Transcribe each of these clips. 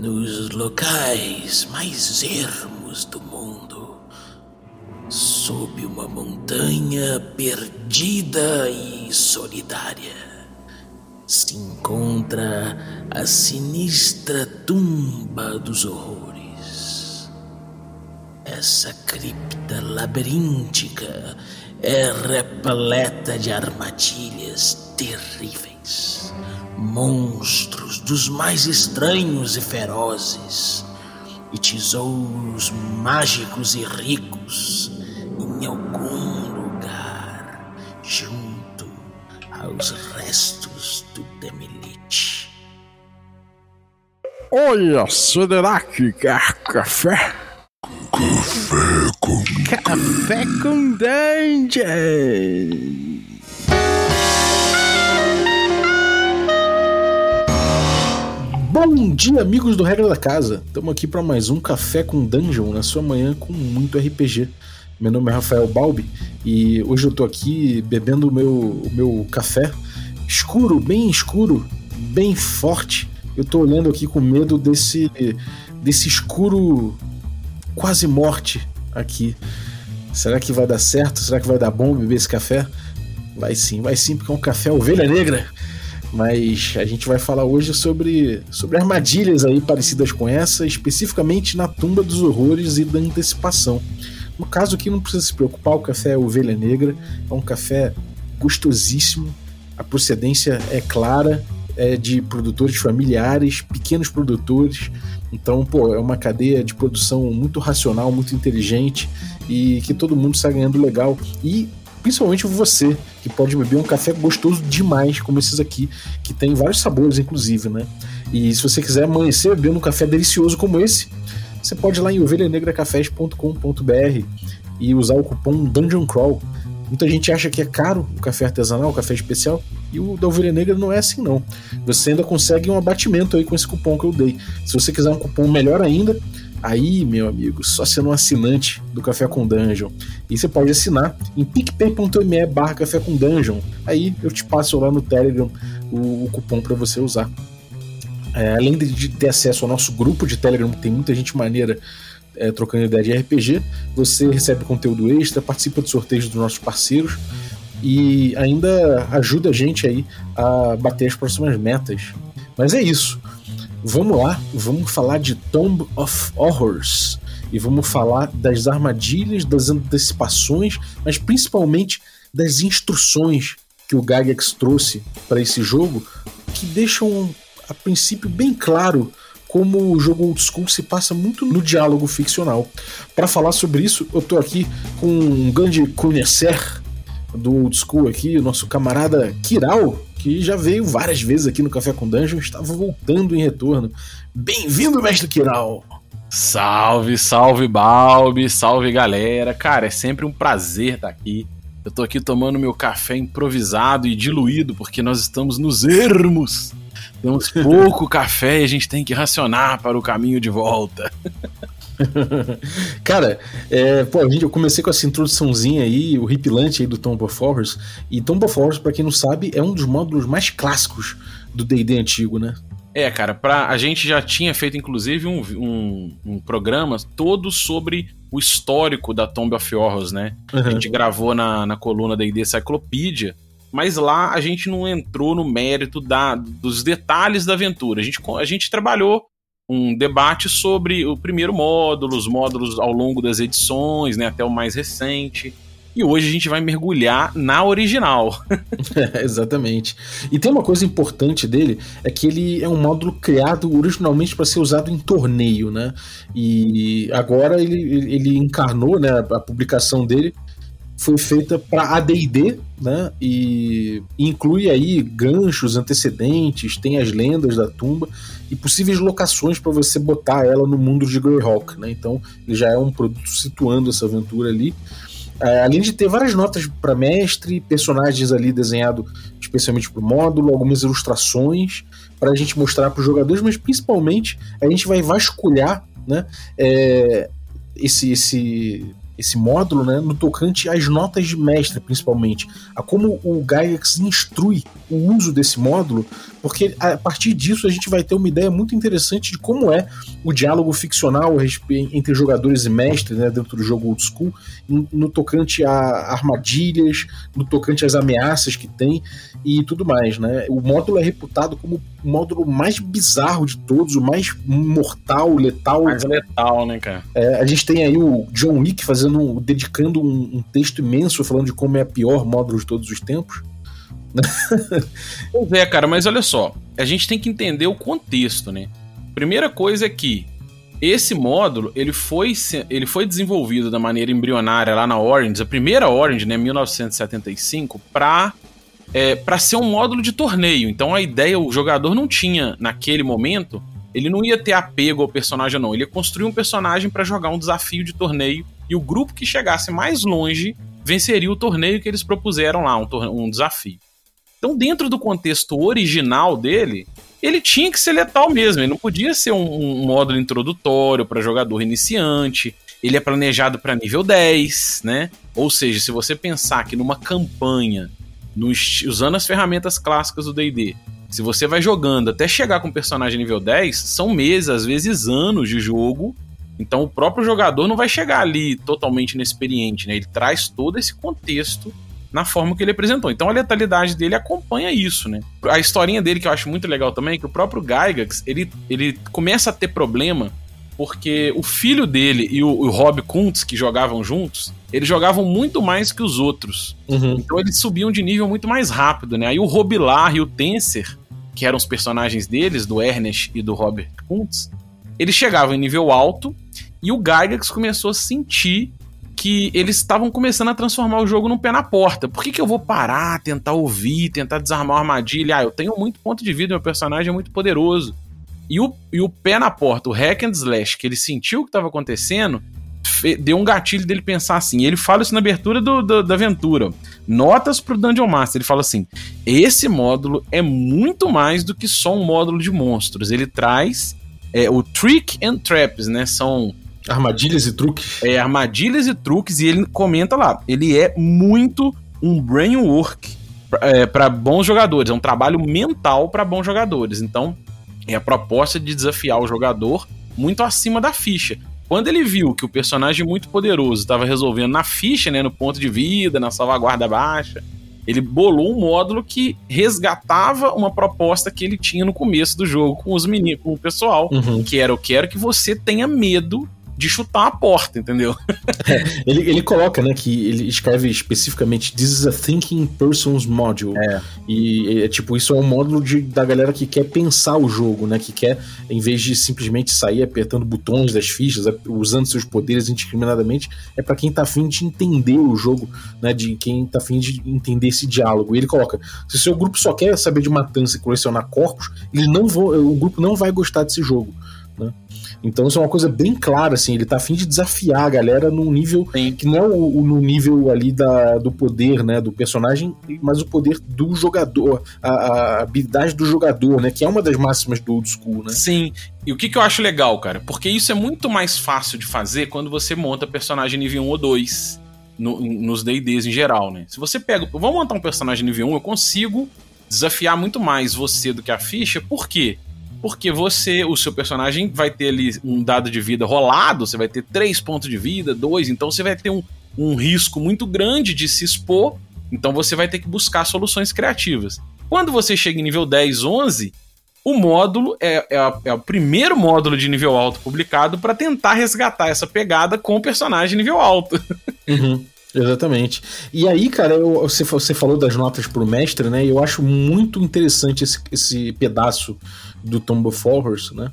nos locais mais ermos do mundo, sob uma montanha perdida e solitária, se encontra a sinistra tumba dos horrores. Essa cripta labiríntica é repleta de armadilhas terríveis, monstros dos mais estranhos e ferozes, e tesouros mágicos e ricos em algum lugar junto aos restos do Demelite. Olha, será que quer café? Café com Café com Dungeon! Bom dia, amigos do Regra da Casa. Estamos aqui para mais um Café com Dungeon na sua manhã com muito RPG. Meu nome é Rafael Balbi e hoje eu tô aqui bebendo o meu, o meu café escuro, bem escuro, bem forte. Eu tô olhando aqui com medo desse, desse escuro quase morte aqui. Será que vai dar certo? Será que vai dar bom beber esse café? Vai sim, vai sim, porque é um café ovelha negra. Mas a gente vai falar hoje sobre, sobre armadilhas aí parecidas com essa, especificamente na tumba dos horrores e da antecipação. No caso aqui não precisa se preocupar, o café é ovelha negra, é um café gostosíssimo, a procedência é clara, é de produtores familiares, pequenos produtores. Então, pô, é uma cadeia de produção muito racional, muito inteligente e que todo mundo está ganhando legal. E principalmente você, que pode beber um café gostoso demais, como esses aqui, que tem vários sabores, inclusive, né? E se você quiser amanhecer bebendo um café delicioso como esse, você pode ir lá em ovelhanegracafés.com.br e usar o cupom Dungeon Crawl. Muita gente acha que é caro o café artesanal, o café especial, e o da Ovelha Negra não é assim não. Você ainda consegue um abatimento aí com esse cupom que eu dei. Se você quiser um cupom melhor ainda, aí, meu amigo, só sendo um assinante do Café com Dungeon. E você pode assinar em picpay.me barra Café com Dungeon. Aí eu te passo lá no Telegram o, o cupom para você usar. É, além de ter acesso ao nosso grupo de Telegram, que tem muita gente maneira é, trocando ideia de RPG, você recebe conteúdo extra, participa de sorteios dos nossos parceiros e ainda ajuda a gente aí a bater as próximas metas. Mas é isso. Vamos lá, vamos falar de Tomb of Horrors e vamos falar das armadilhas, das antecipações, mas principalmente das instruções que o Gygax trouxe para esse jogo, que deixam a princípio bem claro como o jogo old school se passa muito no diálogo ficcional. Para falar sobre isso, eu tô aqui com um grande conhecer do old school aqui, o nosso camarada Kiral, que já veio várias vezes aqui no Café com Dungeon, estava voltando em retorno. Bem-vindo, mestre Kiral! Salve, salve Balbi, salve galera. Cara, é sempre um prazer estar aqui. Eu tô aqui tomando meu café improvisado e diluído porque nós estamos nos ermos. Temos pouco café e a gente tem que racionar para o caminho de volta. Cara, é, pô, eu comecei com essa introduçãozinha aí, o hipilante aí do Tomb of Horrors. E Tomb of Horrors, pra quem não sabe, é um dos módulos mais clássicos do D&D antigo, né? É, cara, pra, a gente já tinha feito inclusive um, um, um programa todo sobre o histórico da Tomb of Horrors, né? Uhum. A gente gravou na, na coluna D&D Cyclopedia, mas lá a gente não entrou no mérito da, dos detalhes da aventura. A gente, a gente trabalhou um debate sobre o primeiro módulo, os módulos ao longo das edições, né, até o mais recente. E hoje a gente vai mergulhar na original. é, exatamente. E tem uma coisa importante dele, é que ele é um módulo criado originalmente para ser usado em torneio, né? E agora ele, ele encarnou, né, a publicação dele foi feita para AD&D, né? E inclui aí ganchos antecedentes, tem as lendas da tumba e possíveis locações para você botar ela no mundo de Greyhawk, né? Então ele já é um produto situando essa aventura ali. É, além de ter várias notas para mestre, personagens ali desenhado especialmente para o módulo, algumas ilustrações para a gente mostrar para os jogadores, mas principalmente a gente vai vasculhar, né? É, esse, esse esse módulo, né, no tocante às notas de mestre, principalmente, a como o Gygax instrui o uso desse módulo, porque a partir disso a gente vai ter uma ideia muito interessante de como é o diálogo ficcional entre jogadores e mestres, né, dentro do jogo old school, no tocante a armadilhas, no tocante às ameaças que tem e tudo mais, né? O módulo é reputado como o módulo mais bizarro de todos, o mais mortal, letal. Mais letal, né, cara? É, a gente tem aí o John Wick fazendo um, dedicando um, um, texto imenso falando de como é a pior módulo de todos os tempos. pois é, cara, mas olha só, a gente tem que entender o contexto, né? Primeira coisa é que esse módulo ele foi, ele foi desenvolvido da maneira embrionária lá na Orange, a primeira Orange, né, 1975, para é, para ser um módulo de torneio. Então a ideia, o jogador não tinha naquele momento, ele não ia ter apego ao personagem não, ele ia construir um personagem para jogar um desafio de torneio e o grupo que chegasse mais longe venceria o torneio que eles propuseram lá, um, um desafio. Então, dentro do contexto original dele, ele tinha que ser letal mesmo. Ele não podia ser um, um módulo introdutório para jogador iniciante. Ele é planejado para nível 10, né? Ou seja, se você pensar que numa campanha, no, usando as ferramentas clássicas do DD, se você vai jogando até chegar com o personagem nível 10, são meses, às vezes anos de jogo. Então o próprio jogador não vai chegar ali totalmente inexperiente, né? Ele traz todo esse contexto na forma que ele apresentou. Então a letalidade dele acompanha isso, né? A historinha dele que eu acho muito legal também é que o próprio Gygax, ele, ele começa a ter problema porque o filho dele e o, o Rob Kuntz, que jogavam juntos, eles jogavam muito mais que os outros. Uhum. Então eles subiam de nível muito mais rápido, né? Aí o Robilar e o Tenser, que eram os personagens deles, do Ernest e do Robert Kuntz, eles chegavam em nível alto e o Gygax começou a sentir que eles estavam começando a transformar o jogo num pé na porta. Por que, que eu vou parar, tentar ouvir, tentar desarmar uma armadilha? Ah, eu tenho muito ponto de vida, meu personagem é muito poderoso. E o, e o pé na porta, o hack and slash, que ele sentiu o que estava acontecendo, deu um gatilho dele pensar assim. Ele fala isso na abertura do, do, da aventura. Notas pro Dungeon Master. Ele fala assim: esse módulo é muito mais do que só um módulo de monstros. Ele traz é, o Trick and Traps, né? São Armadilhas e truques. É, armadilhas e truques, e ele comenta lá, ele é muito um brainwork é, para bons jogadores, é um trabalho mental para bons jogadores. Então, é a proposta de desafiar o jogador muito acima da ficha. Quando ele viu que o personagem muito poderoso estava resolvendo na ficha, né, no ponto de vida, na salvaguarda baixa, ele bolou um módulo que resgatava uma proposta que ele tinha no começo do jogo com os meninos, com o pessoal, uhum. que era eu quero que você tenha medo de chutar a porta, entendeu? É, ele, ele coloca, né, que ele escreve especificamente This is a thinking person's module. É. E é tipo, isso é um módulo de, da galera que quer pensar o jogo, né? Que quer, em vez de simplesmente sair apertando botões das fichas, usando seus poderes indiscriminadamente, é para quem tá afim de entender o jogo, né? De quem tá afim de entender esse diálogo. E ele coloca: se o seu grupo só quer saber de matança e colecionar corpos, ele não vão, o grupo não vai gostar desse jogo. Né? Então isso é uma coisa bem clara, assim, ele tá afim de desafiar a galera num nível Sim. que não é o, o, no nível ali da, do poder, né, do personagem, mas o poder do jogador, a, a, habilidade do jogador, né, que é uma das máximas do old school, né? Sim, e o que, que eu acho legal, cara, porque isso é muito mais fácil de fazer quando você monta personagem nível 1 ou 2 no, nos D&Ds em geral, né? Se você pega, vamos montar um personagem nível 1, eu consigo desafiar muito mais você do que a ficha, por quê? Porque você, o seu personagem vai ter ali um dado de vida rolado, você vai ter três pontos de vida, dois, então você vai ter um, um risco muito grande de se expor, então você vai ter que buscar soluções criativas. Quando você chega em nível 10, 11, o módulo é, é, é o primeiro módulo de nível alto publicado para tentar resgatar essa pegada com o personagem nível alto. Uhum. Exatamente. E aí, cara, eu, você, você falou das notas pro mestre, né? Eu acho muito interessante esse, esse pedaço do Tomb of Horrors, né?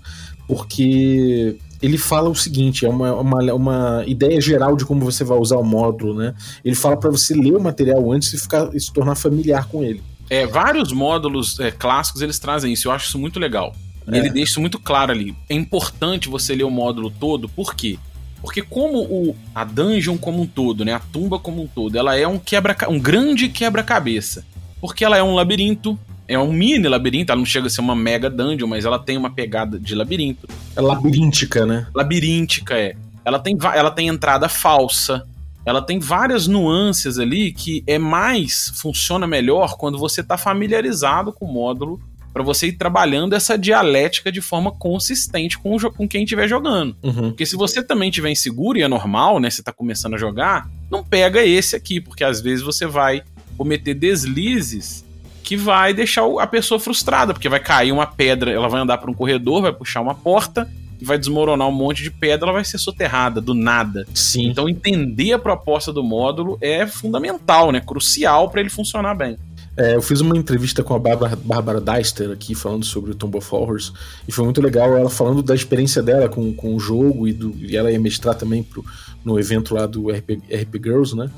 Porque ele fala o seguinte, é uma, uma, uma ideia geral de como você vai usar o módulo, né? Ele fala para você ler o material antes e, ficar, e se tornar familiar com ele. É, vários módulos é, clássicos eles trazem isso, eu acho isso muito legal. É. Ele deixa isso muito claro ali. É importante você ler o módulo todo, por quê? Porque como o, a dungeon como um todo, né, a tumba como um todo, ela é um quebra um grande quebra-cabeça. Porque ela é um labirinto, é um mini labirinto, ela não chega a ser uma mega dungeon, mas ela tem uma pegada de labirinto. É labiríntica, né? Labiríntica, é. Ela tem, ela tem entrada falsa, ela tem várias nuances ali que é mais, funciona melhor quando você está familiarizado com o módulo para você ir trabalhando essa dialética de forma consistente com, o, com quem estiver jogando. Uhum. Porque se você também estiver inseguro, e é normal, né? Você está começando a jogar, não pega esse aqui, porque às vezes você vai cometer deslizes que vai deixar a pessoa frustrada, porque vai cair uma pedra, ela vai andar por um corredor, vai puxar uma porta e vai desmoronar um monte de pedra, ela vai ser soterrada do nada. Sim. Então entender a proposta do módulo é fundamental, né? Crucial para ele funcionar bem. É, eu fiz uma entrevista com a Bárbara, Bárbara Deister aqui, falando sobre o Tomb of Horrors, e foi muito legal ela falando da experiência dela com, com o jogo, e, do, e ela ia mestrar também pro, no evento lá do RP, RP Girls, né?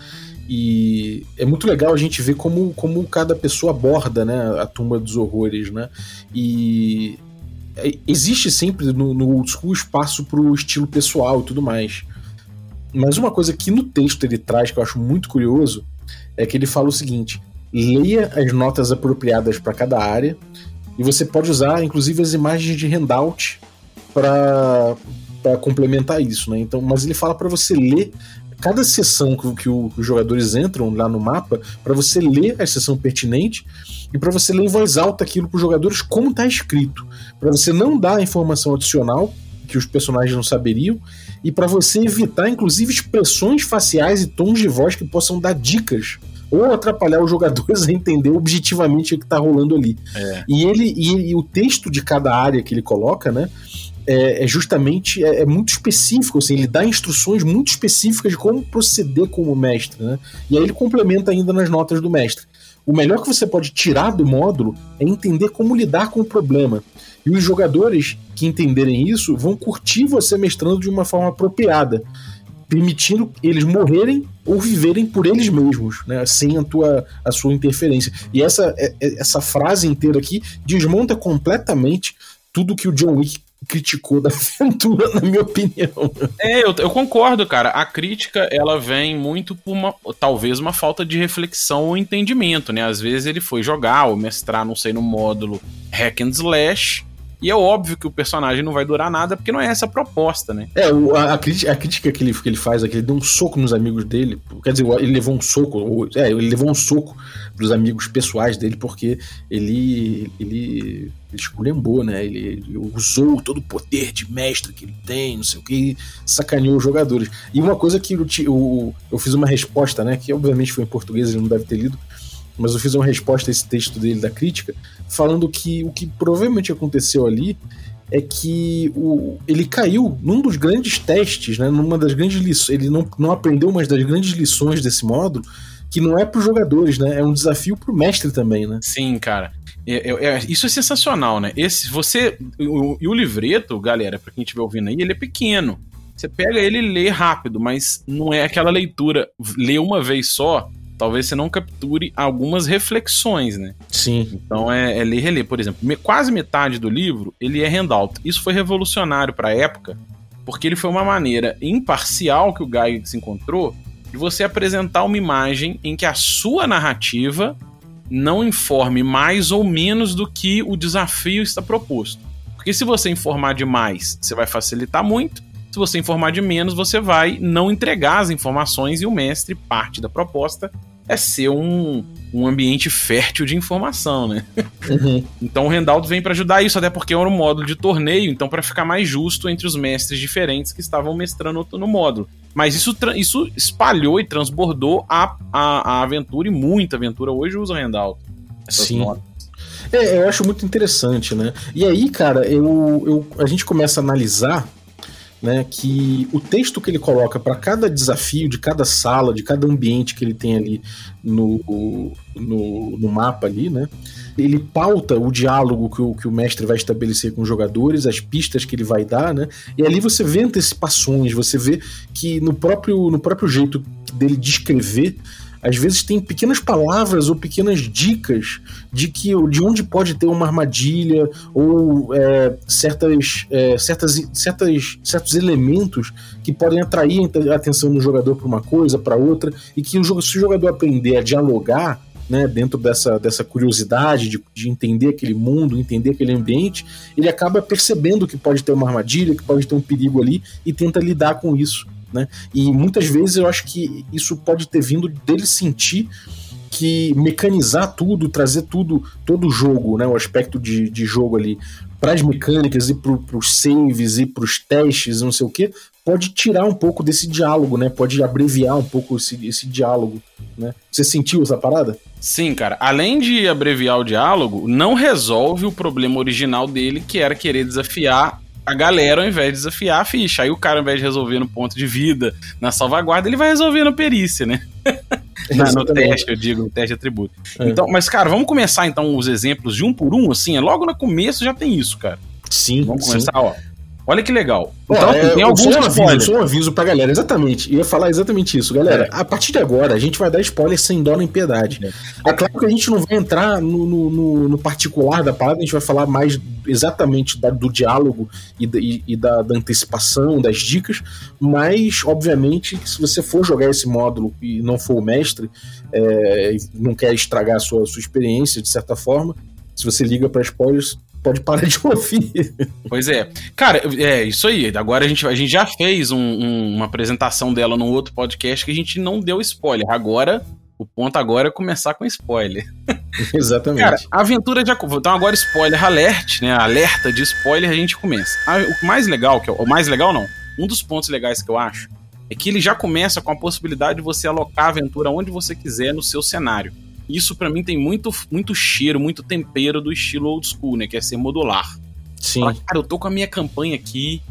E é muito legal a gente ver como, como cada pessoa aborda né, a tumba dos horrores, né? E é, existe sempre no, no old school espaço pro estilo pessoal e tudo mais. Mas uma coisa que no texto ele traz que eu acho muito curioso é que ele fala o seguinte: leia as notas apropriadas para cada área e você pode usar inclusive as imagens de handout para complementar isso, né? Então, mas ele fala para você ler cada sessão que, que, os jogadores entram lá no mapa, para você ler a sessão pertinente e para você ler em voz alta aquilo para os jogadores como está escrito, para você não dar informação adicional que os personagens não saberiam e para você evitar inclusive expressões faciais e tons de voz que possam dar dicas ou atrapalhar os jogadores a entender objetivamente o que está rolando ali. É. E ele e, e, o texto de cada área que ele coloca, né? É, é justamente é, é, muito específico, assim, ele dá instruções muito específicas de como proceder como mestre, né? E aí ele complementa ainda nas notas do mestre. O melhor que você pode tirar do módulo é entender como lidar com o problema. E os jogadores que entenderem isso vão curtir você mestrando de uma forma apropriada, permitindo eles morrerem ou viverem por eles mesmos, né, sem a, tua, a sua interferência. E essa, é, é, essa frase inteira aqui desmonta completamente tudo que o John Wick criticou da aventura, na minha opinião. É, eu, eu, concordo, cara. A crítica, ela vem muito por uma, talvez uma falta de reflexão ou entendimento, né? Às vezes ele foi jogar ou mestrar, não sei, no módulo hack and slash, e é óbvio que o personagem não vai durar nada, porque não é essa a proposta, né? É, a, a, crítica, a crítica que, ele, que ele faz é que ele deu um soco nos amigos dele. Quer dizer, ele levou um soco, ou, é, ele levou um soco pros amigos pessoais dele, porque ele, ele, ele esculhambou, né? Ele, ele, usou todo o poder de mestre que ele tem, não sei o que, sacaneou os jogadores. E uma coisa que eu, eu, eu fiz uma resposta, né? Que obviamente foi em português, ele não deve ter lido mas eu fiz uma resposta a esse texto dele da crítica, falando que o que provavelmente aconteceu ali é que o, ele caiu num dos grandes testes, né, numa das grandes lições, ele não, não aprendeu uma das grandes lições desse módulo, que não é para os jogadores, né, é um desafio para o mestre também, né? Sim, cara. É, é, isso é sensacional, né? Esse, você e o, o, livreto, galera, para quem estiver ouvindo aí, ele é pequeno. Você pega ele e lê rápido, mas não é aquela leitura, lê uma vez só talvez você não capture algumas reflexões, né? Sim. Então é, é ler e reler. Por exemplo, me, quase metade do livro ele é handout. Isso foi revolucionário para a época, porque ele foi uma maneira imparcial que o Gygax encontrou de você apresentar uma imagem em que a sua narrativa não informe mais ou menos do que o desafio está proposto. Porque se você informar demais, você vai facilitar muito. Se você informar de menos, você vai não entregar as informações e o mestre, parte da proposta, é ser um, um ambiente fértil de informação, né? Uhum. então o Rendaldo vem para ajudar isso, até porque era um módulo de torneio, então para ficar mais justo entre os mestres diferentes que estavam mestrando no módulo. Mas isso, isso espalhou e transbordou a, a, a aventura e muita aventura hoje usa o Rendaldo. Sim. É, eu acho muito interessante, né? E aí, cara, eu, eu, a gente começa a analisar né, que o texto que ele coloca para cada desafio, de cada sala, de cada ambiente que ele tem ali no, no, no mapa ali, né, ele pauta o diálogo que o, que o mestre vai estabelecer com os jogadores, as pistas que ele vai dar, né, e ali você vê antecipações, você vê que no próprio, no próprio jeito dele descrever às vezes tem pequenas palavras ou pequenas dicas de que de onde pode ter uma armadilha ou é, certas, é, certas, certas, certos elementos que podem atrair a atenção do jogador para uma coisa, para outra, e que o, se o jogador aprender a dialogar né, dentro dessa, dessa curiosidade de, de entender aquele mundo, entender aquele ambiente, ele acaba percebendo que pode ter uma armadilha, que pode ter um perigo ali e tenta lidar com isso né? E muitas vezes eu acho que isso pode ter vindo dele sentir que mecanizar tudo, trazer tudo, todo o jogo, né, o aspecto de, de jogo ali, para as mecânicas e para os saves e para os testes, não sei o que, pode tirar um pouco desse diálogo, né? Pode abreviar um pouco esse, esse diálogo, né? Você sentiu essa parada? Sim, cara. Além de abreviar o diálogo, não resolve o problema original dele, que era querer desafiar a galera ao invés de desafiar a ficha. Aí o cara, ao invés de resolver no ponto de vida, na salvaguarda, ele vai resolver na perícia, né? na, no teste, eu digo, no teste de atributo. É. Então, mas, cara, vamos começar então os exemplos de um por um, assim, é logo no começo já tem isso, cara. Sim. Vamos começar, sim. ó. Olha que legal. Então, é, tem alguns só um aviso, só um aviso pra galera, exatamente. Eu ia falar exatamente isso, galera. É. A partir de agora, a gente vai dar spoiler sem dó nem piedade. É, é claro que a gente não vai entrar no, no, no, particular da parada, a gente vai falar mais exatamente da, do diálogo e, da, e, e da, da, antecipação, das dicas, mas, obviamente, se você for jogar esse módulo e não for o mestre, é, não quer estragar a sua, sua experiência, de certa forma, se você liga para spoilers, pode parar de ouvir. Pois é. Cara, é isso aí. Agora a gente, a gente já fez um, um, uma apresentação dela num outro podcast que a gente não deu spoiler. Agora, o ponto agora é começar com spoiler. Exatamente. Cara, aventura de Então agora spoiler alert, né? Alerta de spoiler a gente começa. O mais legal, que é o mais legal não. Um dos pontos legais que eu acho é que ele já começa com a possibilidade de você alocar a aventura onde você quiser no seu cenário. Isso para mim tem muito, muito cheiro, muito tempero do estilo old school, né? Que é ser modular. Sim. Fala, cara, eu tô com a minha campanha aqui.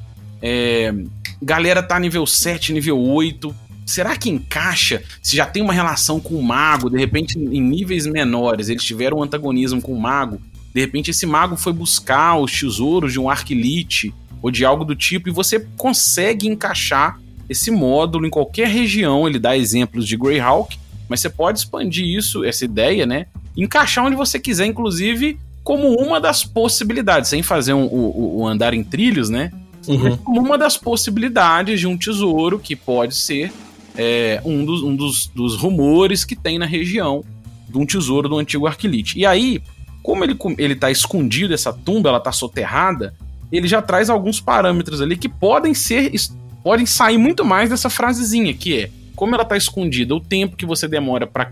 É, galera tá nível 7, nível 8. Será que encaixa se já tem uma relação com o mago? De repente, em níveis menores, eles tiveram um antagonismo com o mago. De repente, esse mago foi buscar os tesouros de um arquilite ou de algo do tipo, e você consegue encaixar esse módulo em qualquer região. Ele dá exemplos de Greyhawk, mas você pode expandir isso, essa ideia, né? Encaixar onde você quiser, inclusive, como uma das possibilidades, sem fazer um, o, o andar em trilhos, né? Uhum. Como uma das possibilidades de um tesouro que pode ser é, um, dos, um dos, dos, rumores que tem na região de um tesouro do antigo Arquilite. E aí, como ele, ele tá escondido, essa tumba, ela tá soterrada, ele já traz alguns parâmetros ali que podem ser. podem sair muito mais dessa frasezinha, que é como ela tá escondida, o tempo que você demora para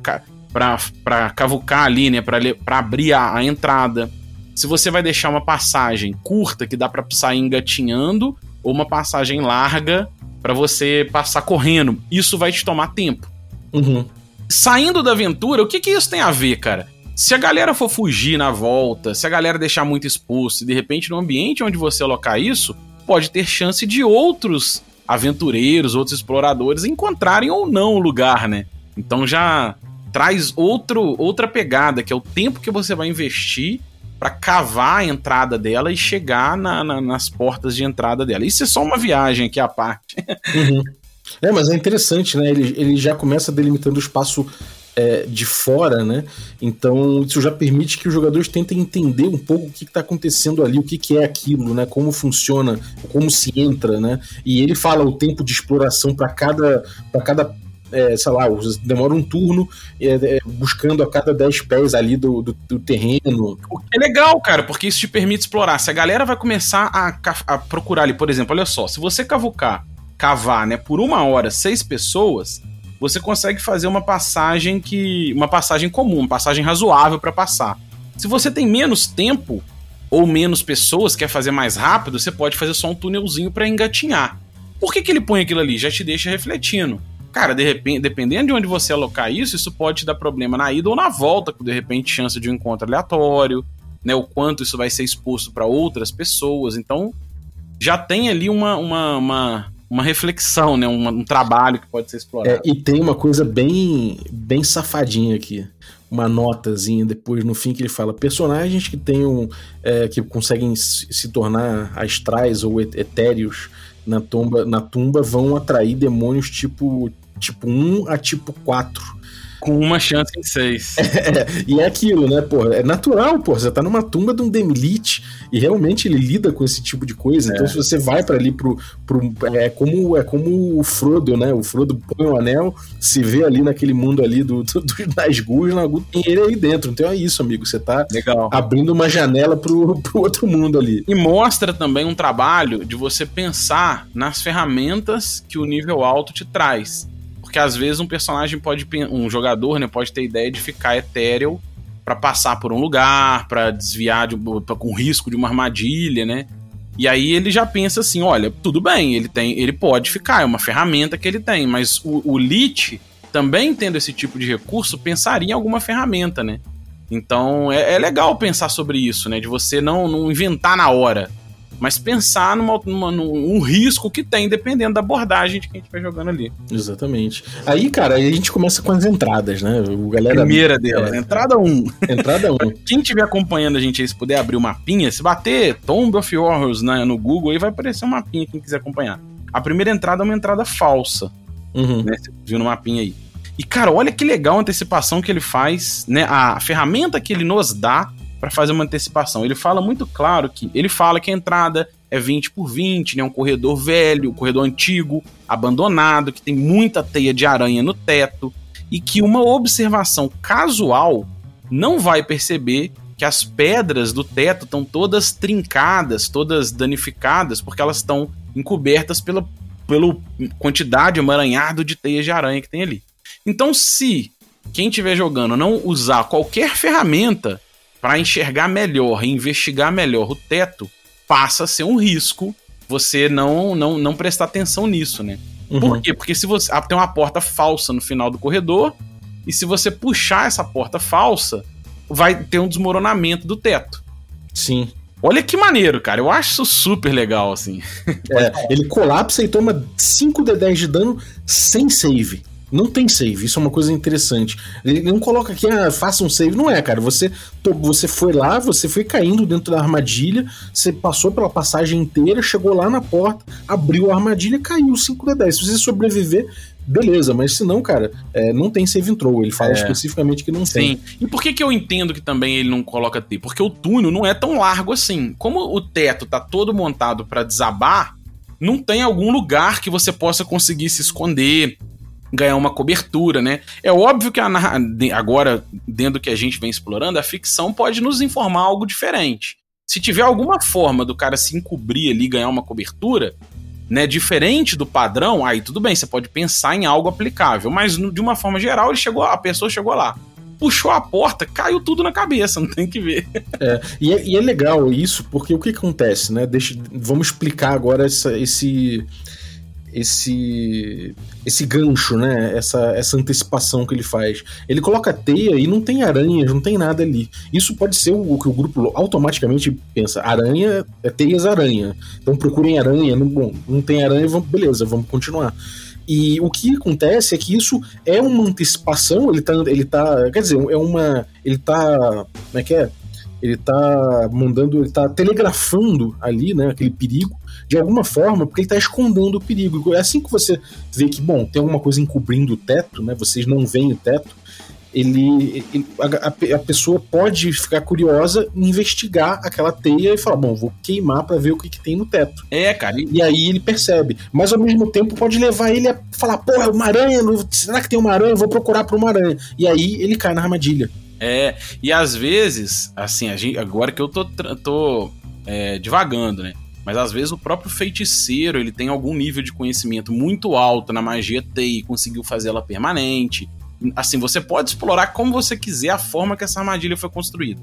para cavucar ali, né, para abrir a, a, entrada. Se você vai deixar uma passagem curta que dá para sair engatinhando ou uma passagem larga para você passar correndo, isso vai te tomar tempo. Uhum. Saindo da aventura, o que que isso tem a ver, cara? Se a galera for fugir na volta, se a galera deixar muito exposto, e de repente no ambiente onde você alocar isso, pode ter chance de outros aventureiros, outros exploradores encontrarem ou não o lugar, né? Então já traz outro, outra pegada, que é o tempo que você vai investir para cavar a entrada dela e chegar na, na, nas portas de entrada dela. Isso é só uma viagem aqui à parte. Uhum. É, mas é interessante, né? Ele, ele já começa delimitando o espaço é, de fora, né? Então isso já permite que os jogadores tentem entender um pouco o que está acontecendo ali, o que, que, é aquilo, né? Como funciona, como se entra, né? E ele fala o tempo de exploração para cada, para cada é, sei lá, demora um turno é, é, buscando a cada 10 pés ali do, do, do, terreno. É legal, cara, porque isso te permite explorar. Se a galera vai começar a, a procurar ali, por exemplo, olha só, se você cavucar, cavar, né, por uma hora, seis pessoas, você consegue fazer uma passagem que. uma passagem comum, uma passagem razoável para passar. Se você tem menos tempo ou menos pessoas, quer fazer mais rápido, você pode fazer só um túnelzinho para engatinhar. Por que, que ele põe aquilo ali? Já te deixa refletindo. Cara, de repente, dependendo de onde você alocar isso, isso pode te dar problema na ida ou na volta, com de repente chance de um encontro aleatório, né? O quanto isso vai ser exposto para outras pessoas. Então, já tem ali uma, uma, uma, uma reflexão, né? Um, um, trabalho que pode ser explorado. É, e tem uma coisa bem, bem safadinha aqui. Uma notazinha depois no fim que ele fala: personagens que tenham. É, que conseguem se tornar astrais ou etéreos na tumba, na tumba vão atrair demônios tipo, tipo 1 a tipo 4. Com uma chance em seis. É, e é aquilo, né, pô? É natural, pô. Você tá numa tumba de um Demilite e realmente ele lida com esse tipo de coisa. Então, é. se você vai para ali pro. pro é, como, é como o Frodo, né? O Frodo põe o anel, se vê ali naquele mundo ali do, do, do das Gurnagu, tem ele aí dentro. Então é isso, amigo. Você tá Legal. abrindo uma janela pro, pro outro mundo ali. E mostra também um trabalho de você pensar nas ferramentas que o nível alto te traz. Porque às vezes um personagem pode. Um jogador, né, pode ter ideia de ficar etéreo para passar por um lugar, para desviar de, pra, com risco de uma armadilha, né? E aí ele já pensa assim, olha, tudo bem, ele tem, ele pode ficar, é uma ferramenta que ele tem, mas o, o Lich, também tendo esse tipo de recurso, pensaria em alguma ferramenta, né? Então é, é legal pensar sobre isso, né? De você não, não inventar na hora mas pensar numa, numa, num risco que tem, dependendo da abordagem de quem estiver jogando ali. Exatamente. Aí, cara, aí a gente começa com as entradas, né? O galera... Primeira delas, é, entrada 1. Um. Entrada 1. Um. quem estiver acompanhando a gente aí, se puder abrir o mapinha, se bater Tomb of Horrors né, no Google, aí vai aparecer um mapinha quem quiser acompanhar. A primeira entrada é uma entrada falsa. Uhum. Né? Você viu no mapinha aí. E, cara, olha que legal a antecipação que ele faz, né? A ferramenta que ele nos dá para fazer uma antecipação. Ele fala muito claro que ele fala que a entrada é 20 por 20, né, um corredor velho, um corredor antigo, abandonado, que tem muita teia de aranha no teto e que uma observação casual não vai perceber que as pedras do teto estão todas trincadas, todas danificadas, porque elas estão encobertas pela, pela quantidade emaranhado de teias de aranha que tem ali. Então, se quem estiver jogando não usar qualquer ferramenta para enxergar melhor e investigar melhor o teto, passa a ser um risco você não não, não prestar atenção nisso, né? Uhum. Por quê? Porque se você ah, tem uma porta falsa no final do corredor e se você puxar essa porta falsa, vai ter um desmoronamento do teto. Sim. Olha que maneiro, cara. Eu acho isso super legal, assim. É, ele colapsa e toma 5 de 10 de dano sem save. Não tem save, isso é uma coisa interessante. Ele não coloca aqui, ah, faça um save. Não é, cara. Você, você foi lá, você foi caindo dentro da armadilha, você passou pela passagem inteira, chegou lá na porta, abriu a armadilha caiu 5 de 10. Se você sobreviver, beleza, mas se não, cara, é, não tem save intro. Ele fala é. especificamente que não Sim. tem. E por que, que eu entendo que também ele não coloca T? Porque o túnel não é tão largo assim. Como o teto tá todo montado para desabar, não tem algum lugar que você possa conseguir se esconder ganhar uma cobertura, né? É óbvio que a, agora, dentro do que a gente vem explorando, a ficção pode nos informar algo diferente. Se tiver alguma forma do cara se encobrir ali, ganhar uma cobertura, né, diferente do padrão, aí tudo bem, você pode pensar em algo aplicável, mas de uma forma geral, ele chegou, a pessoa chegou lá puxou a porta, caiu tudo na cabeça, não tem que ver. É, e, é, e é legal isso, porque o que acontece, né? Deixa, vamos explicar agora essa, esse, esse esse gancho, né? Essa, essa antecipação que ele faz. Ele coloca teia e não tem aranhas, não tem nada ali. Isso pode ser o, que o grupo automaticamente pensa: aranha é teias aranha. Então procurem aranha. Não, bom, não tem aranha, vamos, beleza, vamos continuar. E o que acontece é que isso é uma antecipação, ele tá, ele tá, quer dizer, é uma, ele tá, como é que é? Ele tá mandando, ele tá telegrafando ali, né, aquele perigo, de alguma forma, porque ele está escondendo o perigo. É assim que você vê que, bom, tem alguma coisa encobrindo o teto, né? Vocês não veem o teto. Ele, ele a, a, pessoa pode ficar curiosa, investigar aquela teia e falar, bom, vou queimar para ver o que, que, tem no teto. É, cara. E, aí ele percebe. Mas ao mesmo tempo pode levar ele a falar, pô, é uma aranha, será que tem uma aranha? Eu vou procurar por uma aranha. E aí ele cai na armadilha. É, e às vezes, assim, a gente, agora que eu tô, tô é, divagando, né? Mas às vezes o próprio feiticeiro ele tem algum nível de conhecimento muito alto na magia T e conseguiu fazer ela permanente. Assim, você pode explorar como você quiser a forma que essa armadilha foi construída.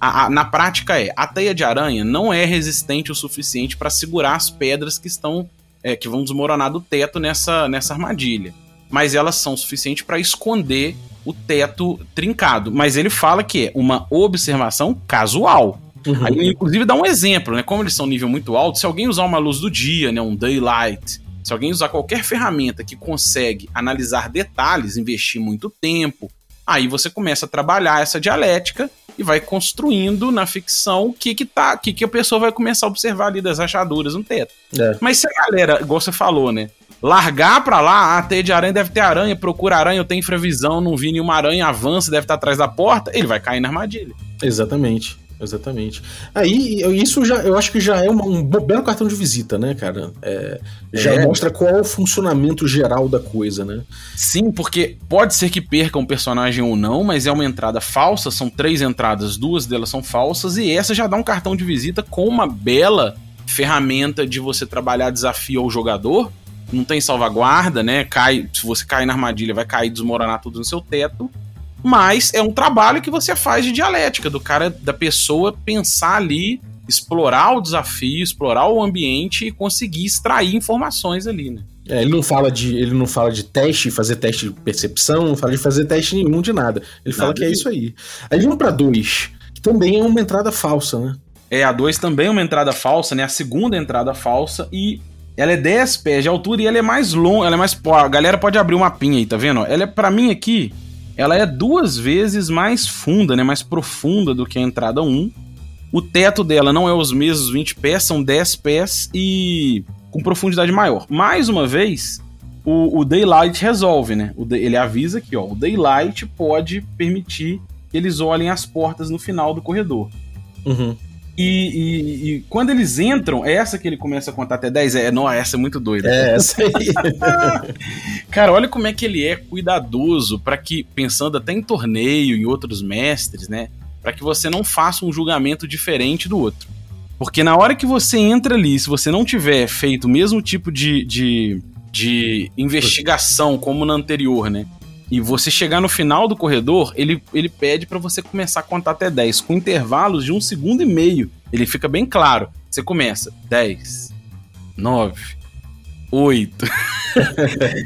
A, a, na prática é, a teia de aranha não é resistente o suficiente para segurar as pedras que estão é, que vão desmoronar do teto nessa, nessa armadilha. Mas elas são suficientes para esconder o teto trincado. Mas ele fala que é uma observação casual. Uhum. Aí, inclusive, dá um exemplo, né? Como eles são nível muito alto, se alguém usar uma luz do dia, né? Um daylight, se alguém usar qualquer ferramenta que consegue analisar detalhes, investir muito tempo, aí você começa a trabalhar essa dialética e vai construindo na ficção o que que tá, que que a pessoa vai começar a observar ali das rachaduras no teto. É. Mas se a galera, igual você falou, né? largar pra lá, ah, teia de aranha deve ter aranha, procura aranha, eu tenho infravisão, não vi nenhuma aranha, avança, deve estar atrás da porta, ele vai cair na armadilha. Exatamente. Exatamente. Aí, isso já, eu acho que já é uma, um belo cartão de visita, né, cara? É, já é. mostra qual é o funcionamento geral da coisa, né? Sim, porque pode ser que perca um personagem ou não, mas é uma entrada falsa, são três entradas, duas delas são falsas, e essa já dá um cartão de visita com uma bela ferramenta de você trabalhar desafio ao jogador. Não tem salvaguarda, né? Cai, se você cair na armadilha, vai cair desmoronar tudo no seu teto mas é um trabalho que você faz de dialética, do cara, da pessoa pensar ali, explorar o desafio, explorar o ambiente e conseguir extrair informações ali, né? É, ele não fala de ele não fala de teste, fazer teste de percepção, não fala de fazer teste nenhum de nada. Ele nada fala que é isso aí. Aí vamos para dois, que também é uma entrada falsa, né? É, a 2 também é uma entrada falsa, né? A segunda entrada falsa e ela é 10 pés de altura e ela é mais longa, ela é mais. Pô, a galera pode abrir uma pinha aí, tá vendo? Ela é para mim aqui, ela é duas vezes mais funda, né, mais profunda do que a entrada 1. O teto dela não é os mesmos 20 pés, são 10 pés e com profundidade maior. Mais uma vez, o, o Daylight resolve, né? O, ele avisa que ó, o Daylight pode permitir que eles olhem as portas no final do corredor. Uhum. E, e, e, quando eles entram, é essa que ele começa a contar até 10, é, não, essa é muito doida. É, essa aí. Cara, olha como é que ele é cuidadoso para que, pensando até em torneio, em outros mestres, né? Para que você não faça um julgamento diferente do outro. Porque na hora que você entra ali, se você não tiver feito o mesmo tipo de, de, de investigação como na anterior, né? E você chegar no final do corredor, ele, ele pede para você começar a contar até 10, com intervalos de um segundo e meio. Ele fica bem claro. Você começa 10, 9, 8.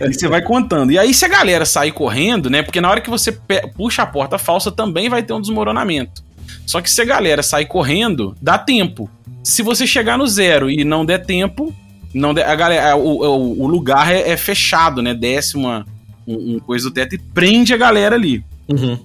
e você vai contando. E aí, se a galera sair correndo, né? Porque na hora que você puxa a porta falsa, também vai ter um desmoronamento. Só que se a galera sair correndo, dá tempo. Se você chegar no zero e não der tempo, não der, a galera, o, o, o lugar é, é, fechado, né? Desce uma, um, um coisa do teto e prende a galera ali. Uhum.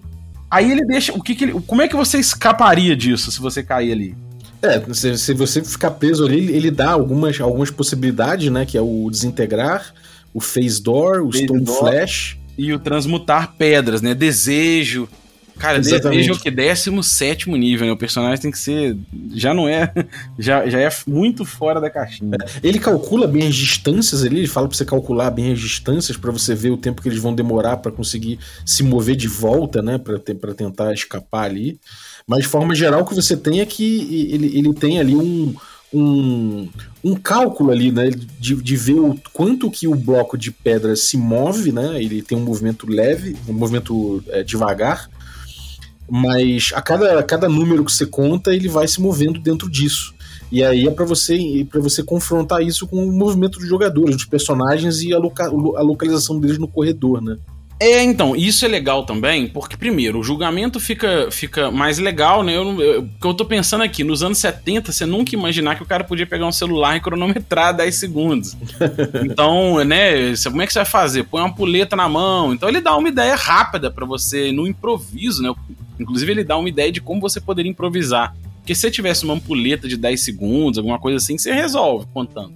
Aí ele deixa. O que, que ele, como é que você escaparia disso se você cair ali? É, se, se você ficar preso ali, ele dá algumas, algumas possibilidades, né? Que é o desintegrar, o phase door, o phase stone door, flash. E o transmutar pedras, né? Desejo. Cara, desejo que 17 nível, né? O personagem tem que ser. Já não é. Já, já é muito fora da caixinha. É. Ele calcula bem as distâncias ali, ele fala pra você calcular bem as distâncias para você ver o tempo que eles vão demorar para conseguir se mover de volta, né? Pra, pra tentar escapar ali. Mas de forma geral, o que você tem é que ele, ele tem ali um. Um, um cálculo ali, né, de, de ver o quanto que o bloco de pedra se move, né, ele tem um movimento leve, um movimento é, devagar, mas a cada, a cada número que você conta, ele vai se movendo dentro disso. E aí é para você para você confrontar isso com o movimento dos jogadores, dos personagens e a, loca, a localização deles no corredor, né? É, então, isso é legal também, porque, primeiro, o julgamento fica, fica mais legal, né? Eu, eu, o que eu tô pensando aqui, nos anos 70, você nunca imaginar que o cara podia pegar um celular e cronometrar 10 segundos. então, né, como é que você vai fazer? Põe uma puleta na mão. Então, ele dá uma ideia rápida para você, no improviso, né? Inclusive, ele dá uma ideia de como você poderia improvisar. Porque se você tivesse uma ampulheta de 10 segundos, alguma coisa assim, você resolve contando.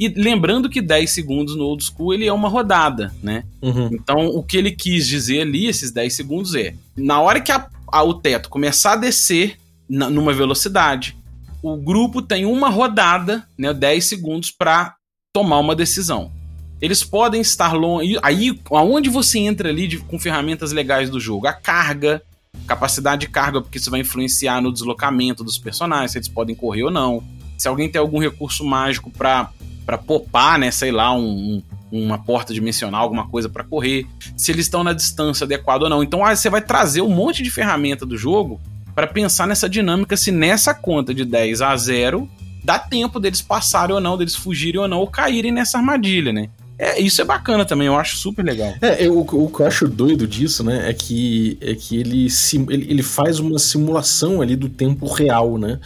E lembrando que 10 segundos no old school ele é uma rodada, né? Uhum. Então, o que ele quis dizer ali, esses 10 segundos, é: na hora que a, a, o teto começar a descer na, numa velocidade, o grupo tem uma rodada, né, 10 segundos, para tomar uma decisão. Eles podem estar longe. Aí, aonde você entra ali de, com ferramentas legais do jogo? A carga, capacidade de carga, porque isso vai influenciar no deslocamento dos personagens, se eles podem correr ou não. Se alguém tem algum recurso mágico para para popar, né, sei lá, um, uma porta dimensional, alguma coisa para correr, se eles estão na distância adequada ou não. Então aí você vai trazer um monte de ferramenta do jogo para pensar nessa dinâmica se nessa conta de 10 a 0 dá tempo deles passarem ou não, deles fugirem ou não, ou caírem nessa armadilha, né? É, isso é bacana também, eu acho super legal. É, eu, o que eu acho doido disso, né, é que, é que ele, sim, ele, ele faz uma simulação ali do tempo real, né?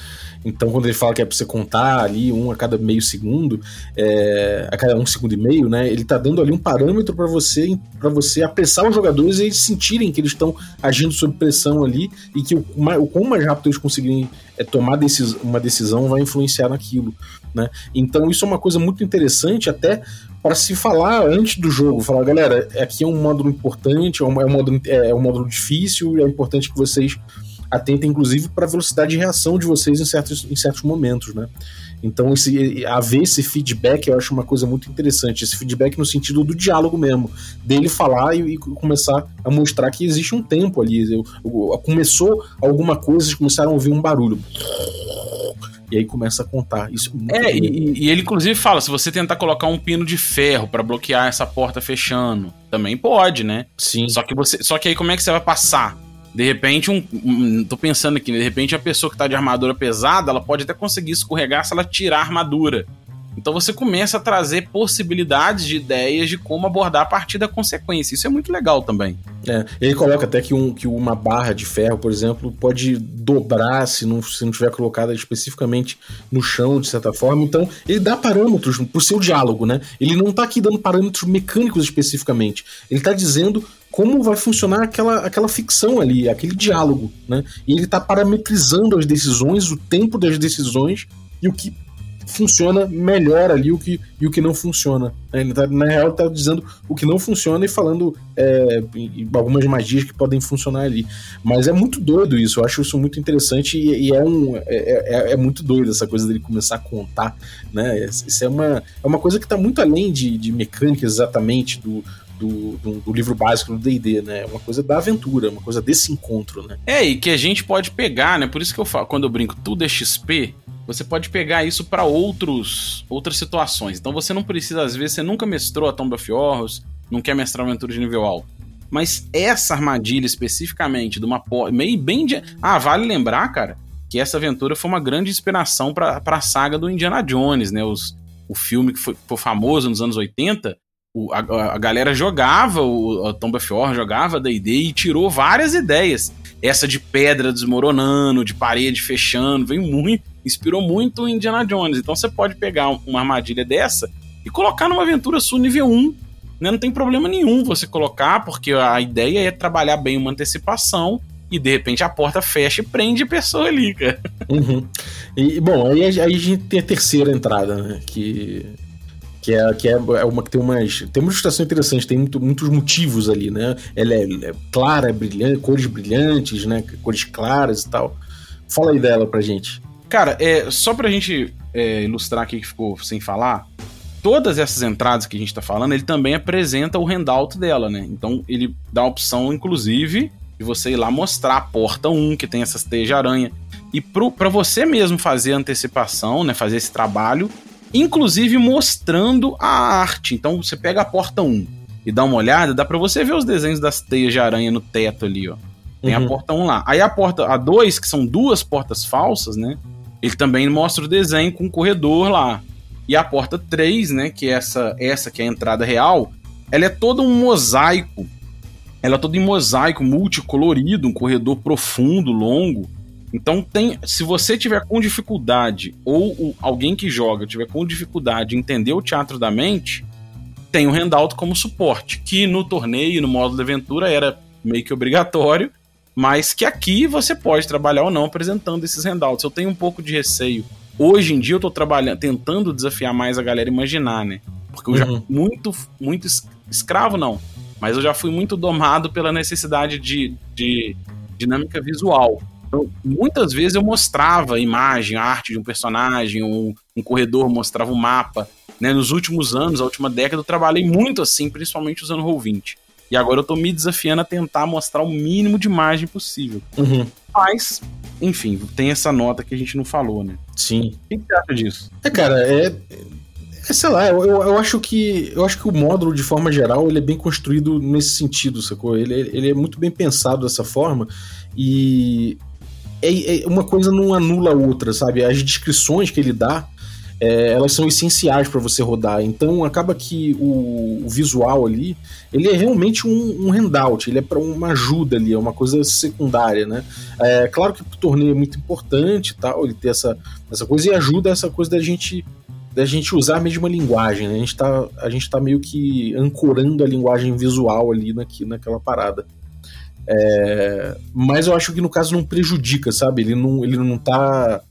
Então, quando ele fala que é pra você contar ali um a cada meio segundo, é, a cada um segundo e meio, né? Ele tá dando ali um parâmetro para você para você apressar os jogadores e eles sentirem que eles estão agindo sob pressão ali e que o, o quão mais rápido eles conseguirem é, tomar decis, uma decisão vai influenciar naquilo, né? Então, isso é uma coisa muito interessante, até para se falar antes do jogo, falar, galera, aqui é um módulo importante, é um, é módulo, é um módulo difícil, é importante que vocês atentem, inclusive, para a velocidade de reação de vocês em certos, em certos momentos, né? Então, esse, haver esse feedback eu acho uma coisa muito interessante. Esse feedback no sentido do diálogo mesmo, dele falar e, e começar a mostrar que existe um tempo ali. Eu, eu, começou alguma coisa, eles começaram a ouvir um barulho. E aí começa a contar. Isso é, é e, e, ele inclusive fala: se você tentar colocar um pino de ferro para bloquear essa porta fechando, também pode, né? Sim. Só que você, só que aí como é que você vai passar? De repente, um, um, tô pensando aqui, de repente a pessoa que tá de armadura pesada, ela pode até conseguir escorregar se ela tirar a armadura. Então você começa a trazer possibilidades de ideias de como abordar a partir da consequência. Isso é muito legal também. É, ele coloca até que, um, que uma barra de ferro, por exemplo, pode dobrar se não, se não tiver colocada especificamente no chão, de certa forma. Então, ele dá parâmetros pro seu diálogo, né? Ele não tá aqui dando parâmetros mecânicos especificamente. Ele tá dizendo como vai funcionar aquela, aquela ficção ali, aquele diálogo, né? E ele tá parametrizando as decisões, o tempo das decisões e o que funciona melhor ali o que, e o que não funciona. Ele tá, na real, está dizendo o que não funciona e falando é, algumas magias que podem funcionar ali. Mas é muito doido isso, eu acho isso muito interessante e, e é, um, é, é, é, muito doido essa coisa dele começar a contar. Né? Isso é uma, é uma coisa que está muito além de, de mecânica exatamente do, do, do, do, livro básico do D&D, né? É uma coisa da aventura, uma coisa desse encontro, né? É, e que a gente pode pegar, né? Por isso que eu falo, quando eu brinco, tudo é XP, você pode pegar isso para outros outras situações. Então você não precisa, às vezes, você nunca mestrou a Tomb of Horrors, não quer mestrar aventura de nível alto. Mas essa armadilha especificamente de uma meio bem de... Ah, vale lembrar, cara, que essa aventura foi uma grande inspiração para a saga do Indiana Jones, né? Os, o filme que foi, foi famoso nos anos 80, o, a, a, galera jogava o Tomb of Horror, jogava D&D e tirou várias ideias. Essa de pedra desmoronando, de parede fechando, vem muito inspirou muito o Indiana Jones. Então você pode pegar uma armadilha dessa e colocar numa aventura sua nível 1. Né? Não tem problema nenhum você colocar, porque a ideia é trabalhar bem uma antecipação e de repente a porta fecha e prende a pessoa ali, cara. Uhum. E, bom, aí, aí a gente tem a terceira entrada, né? Que que é, que é, é uma que tem umas. Tem uma ilustração interessante, tem muito, muitos motivos ali, né? Ela é, é clara, é brilhante, cores brilhantes, né? Cores claras e tal. Fala aí dela pra gente. Cara, é, só pra gente é, ilustrar aqui que ficou sem falar, todas essas entradas que a gente tá falando, ele também apresenta o handout dela, né? Então ele dá a opção, inclusive, de você ir lá mostrar a porta 1, que tem essas teias de aranha. E para você mesmo fazer a antecipação, né? Fazer esse trabalho, inclusive mostrando a arte. Então você pega a porta 1 e dá uma olhada, dá para você ver os desenhos das teias de aranha no teto ali, ó. Tem uhum. a porta 1 lá. Aí a porta a 2, que são duas portas falsas, né? Ele também mostra o desenho com o corredor lá. E a porta 3, né, que é essa, essa que é a entrada real, ela é toda um mosaico. Ela é toda em mosaico multicolorido, um corredor profundo, longo. Então tem, se você tiver com dificuldade ou o, alguém que joga tiver com dificuldade de entender o teatro da mente, tem o handout como suporte, que no torneio, no modo de aventura era meio que obrigatório mas que aqui você pode trabalhar ou não apresentando esses handouts. Eu tenho um pouco de receio. Hoje em dia eu tô trabalhando, tentando desafiar mais a galera a imaginar, né? Porque eu já uhum. muito, muito escravo não, mas eu já fui muito domado pela necessidade de, de dinâmica visual. Então, muitas vezes eu mostrava a imagem, a arte de um personagem, um, um corredor, mostrava um mapa. Né? Nos últimos anos, a última década, eu trabalhei muito assim, principalmente usando Roll20. E agora eu tô me desafiando a tentar mostrar o mínimo de imagem possível. Uhum. Mas, enfim, tem essa nota que a gente não falou, né? Sim. O que você acha disso? É, cara, é. é sei lá, eu, eu, acho que eu acho que o módulo, de forma geral, ele é bem construído nesse sentido, sacou? Ele, ele é muito bem pensado dessa forma e é, é, uma coisa não anula a outra, sabe? As descrições que ele dá é, elas são essenciais para você rodar. Então acaba que o, o, visual ali, ele é realmente um, um handout, ele é para uma ajuda ali, é uma coisa secundária, né? É claro que o torneio é muito importante, tal, ele ter essa, essa coisa e ajuda essa coisa da gente da gente usar a mesma linguagem, né? A gente tá, a gente tá meio que ancorando a linguagem visual ali naqui, naquela parada. É, mas eu acho que no caso não prejudica, sabe? Ele não, ele não tá